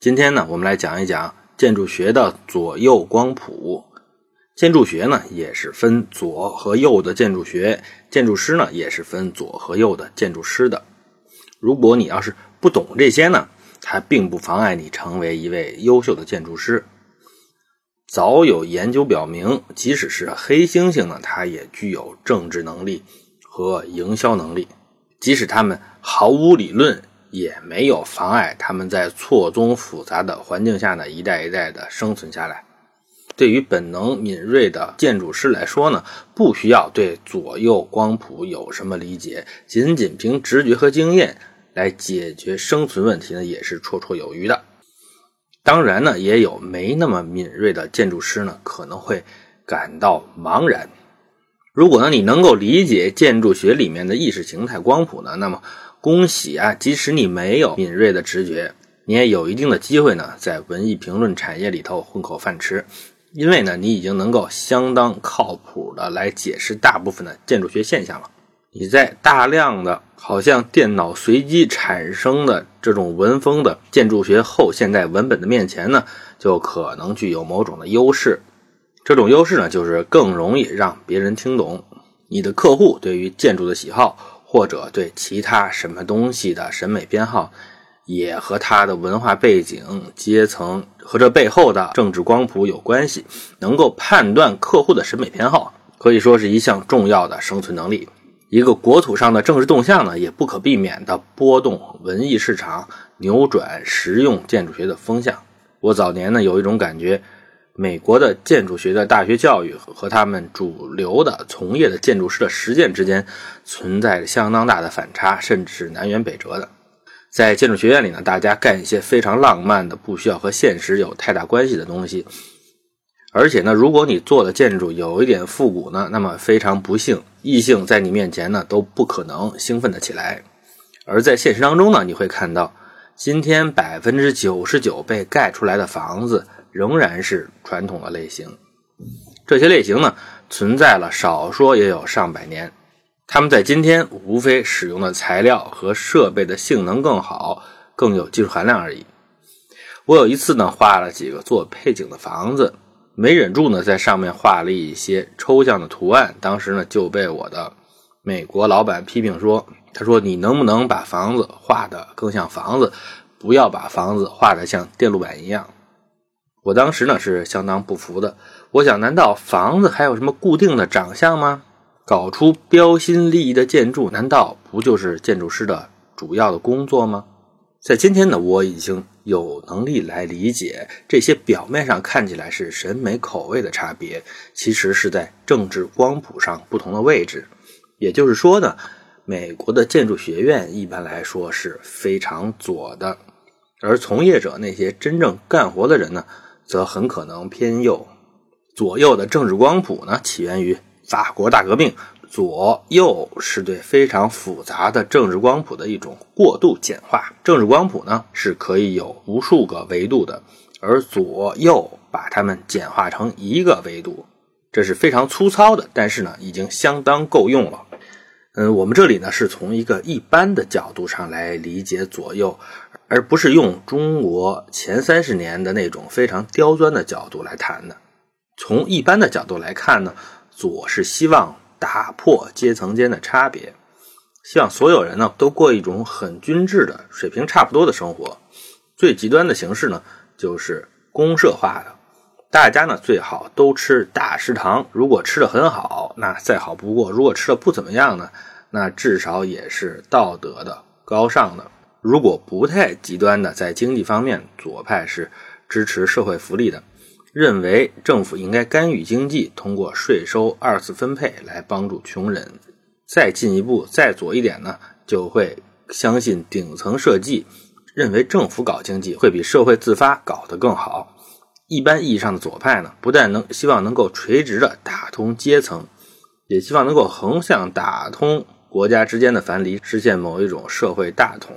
今天呢，我们来讲一讲建筑学的左右光谱。建筑学呢，也是分左和右的建筑学；建筑师呢，也是分左和右的建筑师的。如果你要是不懂这些呢，它并不妨碍你成为一位优秀的建筑师。早有研究表明，即使是黑猩猩呢，它也具有政治能力和营销能力，即使他们毫无理论。也没有妨碍他们在错综复杂的环境下呢一代一代的生存下来。对于本能敏锐的建筑师来说呢，不需要对左右光谱有什么理解，仅仅凭直觉和经验来解决生存问题呢，也是绰绰有余的。当然呢，也有没那么敏锐的建筑师呢，可能会感到茫然。如果呢，你能够理解建筑学里面的意识形态光谱呢，那么。恭喜啊！即使你没有敏锐的直觉，你也有一定的机会呢，在文艺评论产业里头混口饭吃。因为呢，你已经能够相当靠谱的来解释大部分的建筑学现象了。你在大量的好像电脑随机产生的这种文风的建筑学后现代文本的面前呢，就可能具有某种的优势。这种优势呢，就是更容易让别人听懂你的客户对于建筑的喜好。或者对其他什么东西的审美偏好，也和他的文化背景、阶层和这背后的政治光谱有关系。能够判断客户的审美偏好，可以说是一项重要的生存能力。一个国土上的政治动向呢，也不可避免地波动文艺市场，扭转实用建筑学的风向。我早年呢，有一种感觉。美国的建筑学的大学教育和他们主流的从业的建筑师的实践之间存在着相当大的反差，甚至是南辕北辙的。在建筑学院里呢，大家干一些非常浪漫的、不需要和现实有太大关系的东西。而且呢，如果你做的建筑有一点复古呢，那么非常不幸，异性在你面前呢都不可能兴奋的起来。而在现实当中呢，你会看到今天百分之九十九被盖出来的房子。仍然是传统的类型，这些类型呢存在了少说也有上百年，他们在今天无非使用的材料和设备的性能更好，更有技术含量而已。我有一次呢画了几个做配景的房子，没忍住呢在上面画了一些抽象的图案，当时呢就被我的美国老板批评说：“他说你能不能把房子画的更像房子，不要把房子画的像电路板一样。”我当时呢是相当不服的，我想，难道房子还有什么固定的长相吗？搞出标新立异的建筑，难道不就是建筑师的主要的工作吗？在今天呢，我已经有能力来理解这些表面上看起来是审美口味的差别，其实是在政治光谱上不同的位置。也就是说呢，美国的建筑学院一般来说是非常左的，而从业者那些真正干活的人呢？则很可能偏右，左右的政治光谱呢，起源于法国大革命。左右是对非常复杂的政治光谱的一种过度简化。政治光谱呢，是可以有无数个维度的，而左右把它们简化成一个维度，这是非常粗糙的，但是呢，已经相当够用了。嗯，我们这里呢，是从一个一般的角度上来理解左右。而不是用中国前三十年的那种非常刁钻的角度来谈的。从一般的角度来看呢，左是希望打破阶层间的差别，希望所有人呢都过一种很均质的、水平差不多的生活。最极端的形式呢，就是公社化的，大家呢最好都吃大食堂。如果吃的很好，那再好不过；如果吃的不怎么样呢，那至少也是道德的、高尚的。如果不太极端的，在经济方面，左派是支持社会福利的，认为政府应该干预经济，通过税收二次分配来帮助穷人。再进一步，再左一点呢，就会相信顶层设计，认为政府搞经济会比社会自发搞得更好。一般意义上的左派呢，不但能希望能够垂直的打通阶层，也希望能够横向打通国家之间的藩篱，实现某一种社会大同。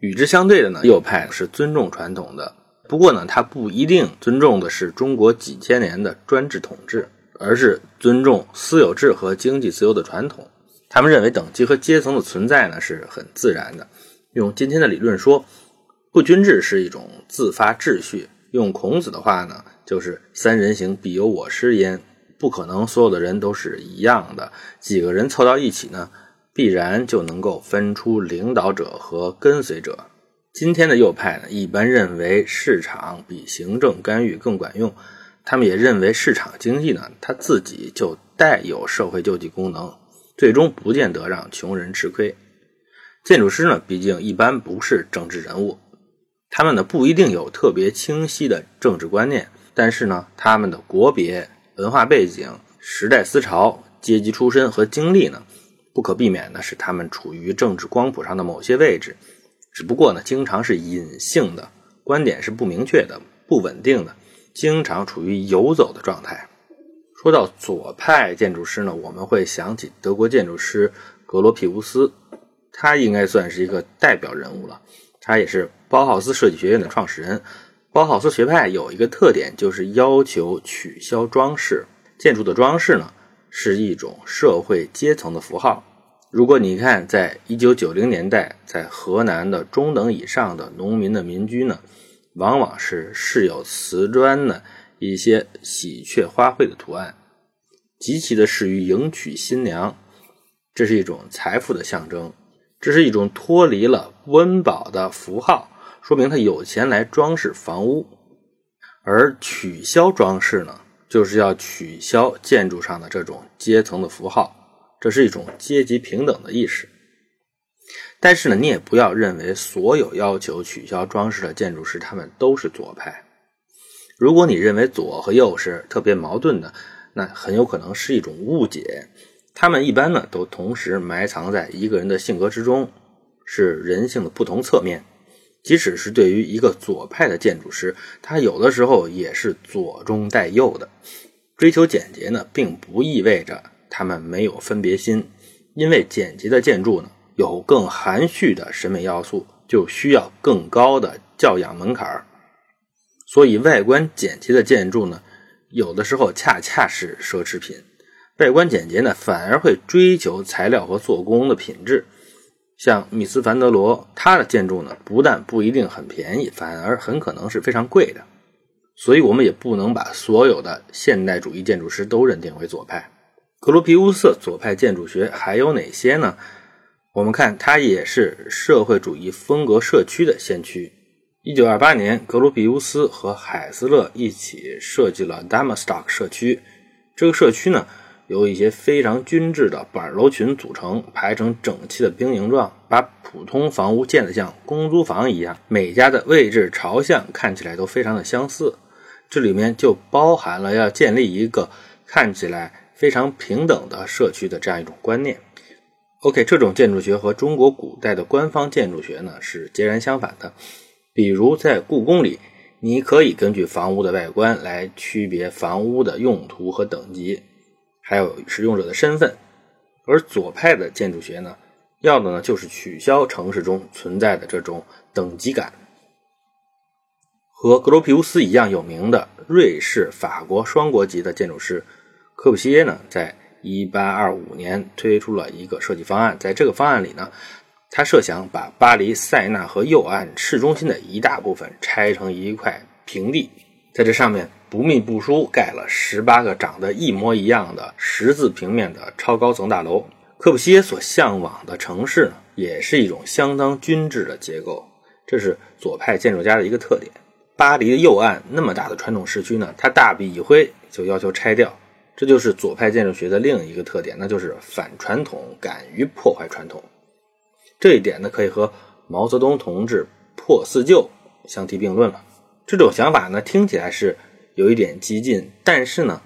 与之相对的呢，右派是尊重传统的，不过呢，他不一定尊重的是中国几千年的专制统治，而是尊重私有制和经济自由的传统。他们认为等级和阶层的存在呢是很自然的。用今天的理论说，不均质是一种自发秩序。用孔子的话呢，就是“三人行，必有我师焉”。不可能所有的人都是一样的，几个人凑到一起呢，必然就能够分出领导者和跟随者。今天的右派呢，一般认为市场比行政干预更管用，他们也认为市场经济呢，它自己就带有社会救济功能，最终不见得让穷人吃亏。建筑师呢，毕竟一般不是政治人物，他们呢不一定有特别清晰的政治观念，但是呢，他们的国别、文化背景、时代思潮、阶级出身和经历呢，不可避免的是他们处于政治光谱上的某些位置。只不过呢，经常是隐性的，观点是不明确的、不稳定的，经常处于游走的状态。说到左派建筑师呢，我们会想起德国建筑师格罗皮乌斯，他应该算是一个代表人物了。他也是包豪斯设计学院的创始人。包豪斯学派有一个特点，就是要求取消装饰。建筑的装饰呢，是一种社会阶层的符号。如果你看，在一九九零年代，在河南的中等以上的农民的民居呢，往往是饰有瓷砖的一些喜鹊花卉的图案，极其的适于迎娶新娘。这是一种财富的象征，这是一种脱离了温饱的符号，说明他有钱来装饰房屋。而取消装饰呢，就是要取消建筑上的这种阶层的符号。这是一种阶级平等的意识，但是呢，你也不要认为所有要求取消装饰的建筑师他们都是左派。如果你认为左和右是特别矛盾的，那很有可能是一种误解。他们一般呢都同时埋藏在一个人的性格之中，是人性的不同侧面。即使是对于一个左派的建筑师，他有的时候也是左中带右的。追求简洁呢，并不意味着。他们没有分别心，因为简洁的建筑呢有更含蓄的审美要素，就需要更高的教养门槛所以，外观简洁的建筑呢，有的时候恰恰是奢侈品。外观简洁呢，反而会追求材料和做工的品质。像密斯凡德罗，他的建筑呢，不但不一定很便宜，反而很可能是非常贵的。所以，我们也不能把所有的现代主义建筑师都认定为左派。格罗皮乌斯左派建筑学还有哪些呢？我们看，它也是社会主义风格社区的先驱。一九二八年，格罗皮乌斯和海斯勒一起设计了 Dammerstock 社区。这个社区呢，由一些非常均质的板楼群组成，排成整齐的兵营状，把普通房屋建得像公租房一样，每家的位置朝向看起来都非常的相似。这里面就包含了要建立一个看起来。非常平等的社区的这样一种观念。OK，这种建筑学和中国古代的官方建筑学呢是截然相反的。比如在故宫里，你可以根据房屋的外观来区别房屋的用途和等级，还有使用者的身份。而左派的建筑学呢，要的呢就是取消城市中存在的这种等级感。和格罗皮乌斯一样有名的瑞士、法国双国籍的建筑师。科布西耶呢，在一八二五年推出了一个设计方案，在这个方案里呢，他设想把巴黎塞纳河右岸市中心的一大部分拆成一块平地，在这上面不密不疏盖了十八个长得一模一样的十字平面的超高层大楼。科布西耶所向往的城市呢，也是一种相当均质的结构，这是左派建筑家的一个特点。巴黎的右岸那么大的传统市区呢，他大笔一挥就要求拆掉。这就是左派建筑学的另一个特点，那就是反传统，敢于破坏传统。这一点呢，可以和毛泽东同志破四旧相提并论了。这种想法呢，听起来是有一点激进，但是呢，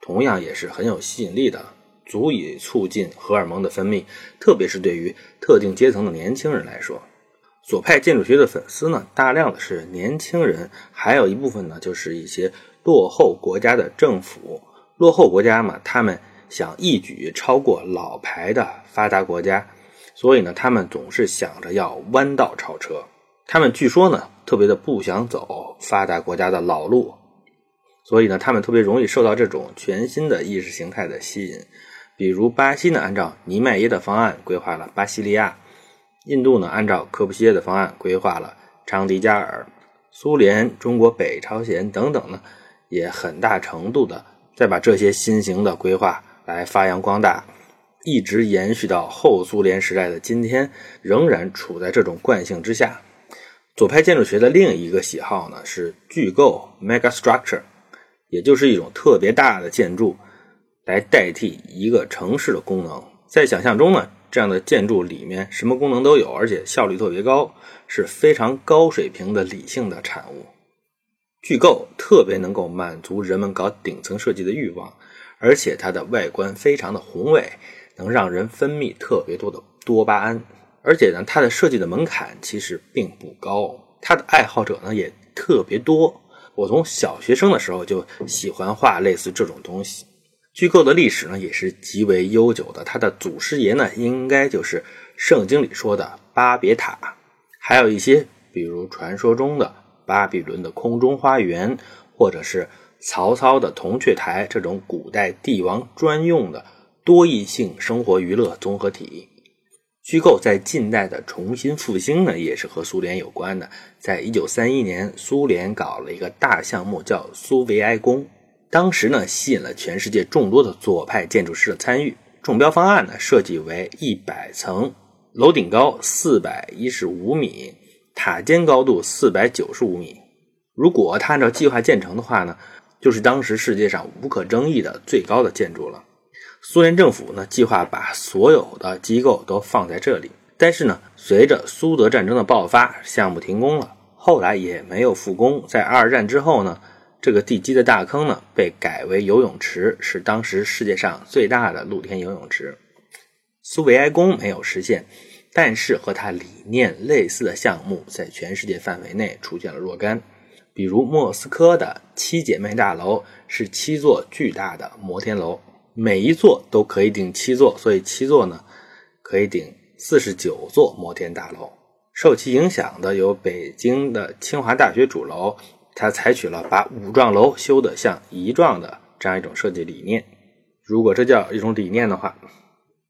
同样也是很有吸引力的，足以促进荷尔蒙的分泌，特别是对于特定阶层的年轻人来说。左派建筑学的粉丝呢，大量的是年轻人，还有一部分呢，就是一些落后国家的政府。落后国家嘛，他们想一举超过老牌的发达国家，所以呢，他们总是想着要弯道超车。他们据说呢，特别的不想走发达国家的老路，所以呢，他们特别容易受到这种全新的意识形态的吸引。比如巴西呢，按照尼迈耶的方案规划了巴西利亚；印度呢，按照科布西耶的方案规划了昌迪加尔、苏联、中国、北朝鲜等等呢，也很大程度的再把这些新型的规划来发扬光大，一直延续到后苏联时代的今天，仍然处在这种惯性之下。左派建筑学的另一个喜好呢是巨构 （megastructure），也就是一种特别大的建筑来代替一个城市的功能。在想象中呢，这样的建筑里面什么功能都有，而且效率特别高，是非常高水平的理性的产物。巨构特别能够满足人们搞顶层设计的欲望，而且它的外观非常的宏伟，能让人分泌特别多的多巴胺。而且呢，它的设计的门槛其实并不高，它的爱好者呢也特别多。我从小学生的时候就喜欢画类似这种东西。巨构的历史呢也是极为悠久的，它的祖师爷呢应该就是圣经里说的巴别塔，还有一些比如传说中的巴比伦的空中花园，或者是曹操的铜雀台这种古代帝王专用的多异性生活娱乐综合体。虚构在近代的重新复兴呢，也是和苏联有关的。在一九三一年，苏联搞了一个大项目，叫苏维埃宫。当时呢，吸引了全世界众多的左派建筑师的参与。中标方案呢，设计为一百层，楼顶高四百一十五米，塔尖高度四百九十五米。如果它按照计划建成的话呢，就是当时世界上无可争议的最高的建筑了。苏联政府呢，计划把所有的机构都放在这里，但是呢，随着苏德战争的爆发，项目停工了，后来也没有复工。在二战之后呢，这个地基的大坑呢，被改为游泳池，是当时世界上最大的露天游泳池。苏维埃宫没有实现，但是和它理念类似的项目在全世界范围内出现了若干，比如莫斯科的七姐妹大楼是七座巨大的摩天楼。每一座都可以顶七座，所以七座呢可以顶四十九座摩天大楼。受其影响的有北京的清华大学主楼，它采取了把五幢楼修得像一幢的这样一种设计理念。如果这叫一种理念的话，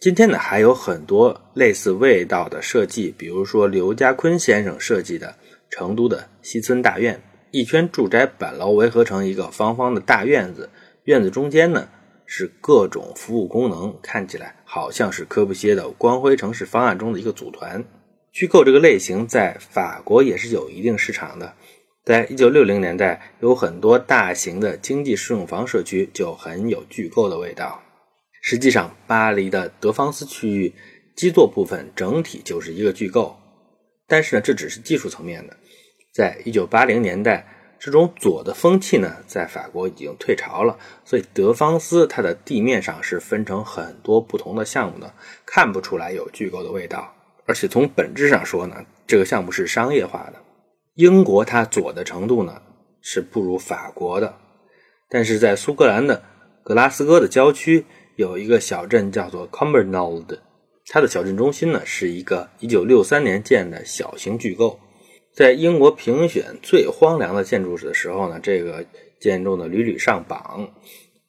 今天呢还有很多类似味道的设计，比如说刘家坤先生设计的成都的西村大院，一圈住宅板楼围合成一个方方的大院子，院子中间呢。是各种服务功能，看起来好像是科布歇的光辉城市方案中的一个组团。虚构这个类型在法国也是有一定市场的。在一九六零年代，有很多大型的经济适用房社区就很有巨构的味道。实际上，巴黎的德芳斯区域基座部分整体就是一个巨构，但是呢，这只是技术层面的。在一九八零年代。这种左的风气呢，在法国已经退潮了，所以德芳斯它的地面上是分成很多不同的项目的，看不出来有巨构的味道。而且从本质上说呢，这个项目是商业化的。英国它左的程度呢是不如法国的，但是在苏格兰的格拉斯哥的郊区有一个小镇叫做 Cumbernauld，它的小镇中心呢是一个1963年建的小型巨构。在英国评选最荒凉的建筑的时候呢，这个建筑呢屡屡上榜。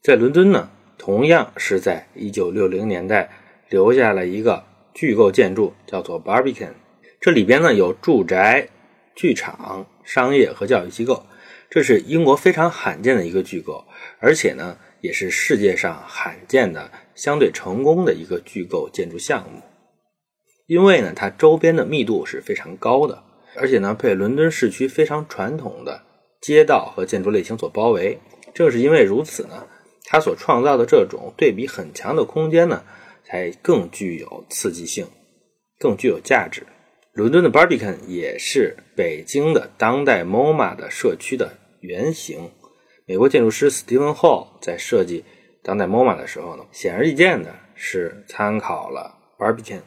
在伦敦呢，同样是在1960年代留下了一个巨构建筑，叫做 Barbican。这里边呢有住宅、剧场、商业和教育机构，这是英国非常罕见的一个巨构，而且呢也是世界上罕见的相对成功的一个巨构建筑项目。因为呢它周边的密度是非常高的。而且呢，被伦敦市区非常传统的街道和建筑类型所包围。正是因为如此呢，它所创造的这种对比很强的空间呢，才更具有刺激性，更具有价值。伦敦的 Barbican 也是北京的当代 MoMA 的社区的原型。美国建筑师 Stephen Hall 在设计当代 MoMA 的时候呢，显而易见的是参考了 Barbican。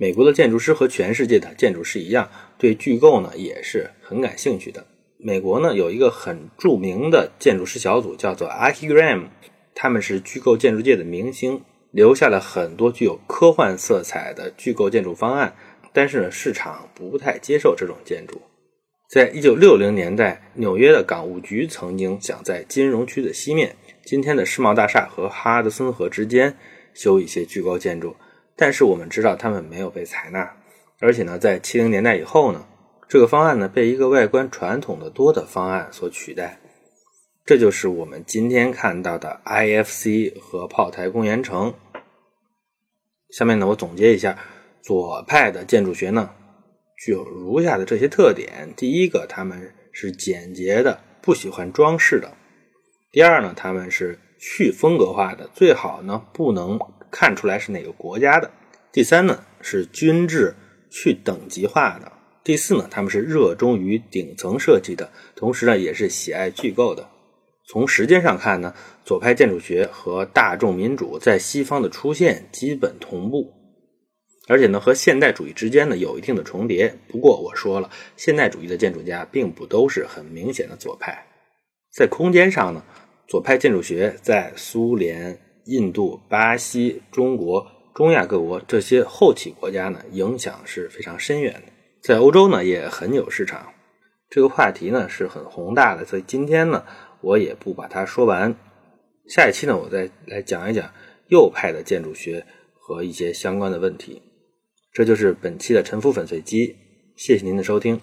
美国的建筑师和全世界的建筑师一样，对巨构呢也是很感兴趣的。美国呢有一个很著名的建筑师小组，叫做 Archigram，他们是巨构建筑界的明星，留下了很多具有科幻色彩的巨构建筑方案。但是呢，市场不太接受这种建筑。在一九六零年代，纽约的港务局曾经想在金融区的西面，今天的世贸大厦和哈德森河之间修一些巨构建筑。但是我们知道他们没有被采纳，而且呢，在七零年代以后呢，这个方案呢被一个外观传统的多的方案所取代。这就是我们今天看到的 IFC 和炮台公园城。下面呢，我总结一下左派的建筑学呢，具有如下的这些特点：第一个，他们是简洁的，不喜欢装饰的；第二呢，他们是去风格化的，最好呢不能看出来是哪个国家的；第三呢，是均质去等级化的；第四呢，他们是热衷于顶层设计的，同时呢，也是喜爱巨构的。从时间上看呢，左派建筑学和大众民主在西方的出现基本同步，而且呢和现代主义之间呢有一定的重叠。不过我说了，现代主义的建筑家并不都是很明显的左派。在空间上呢，左派建筑学在苏联、印度、巴西、中国、中亚各国这些后起国家呢影响是非常深远的，在欧洲呢也很有市场。这个话题呢是很宏大的，所以今天呢。我也不把它说完，下一期呢，我再来讲一讲右派的建筑学和一些相关的问题。这就是本期的沉浮粉碎机，谢谢您的收听。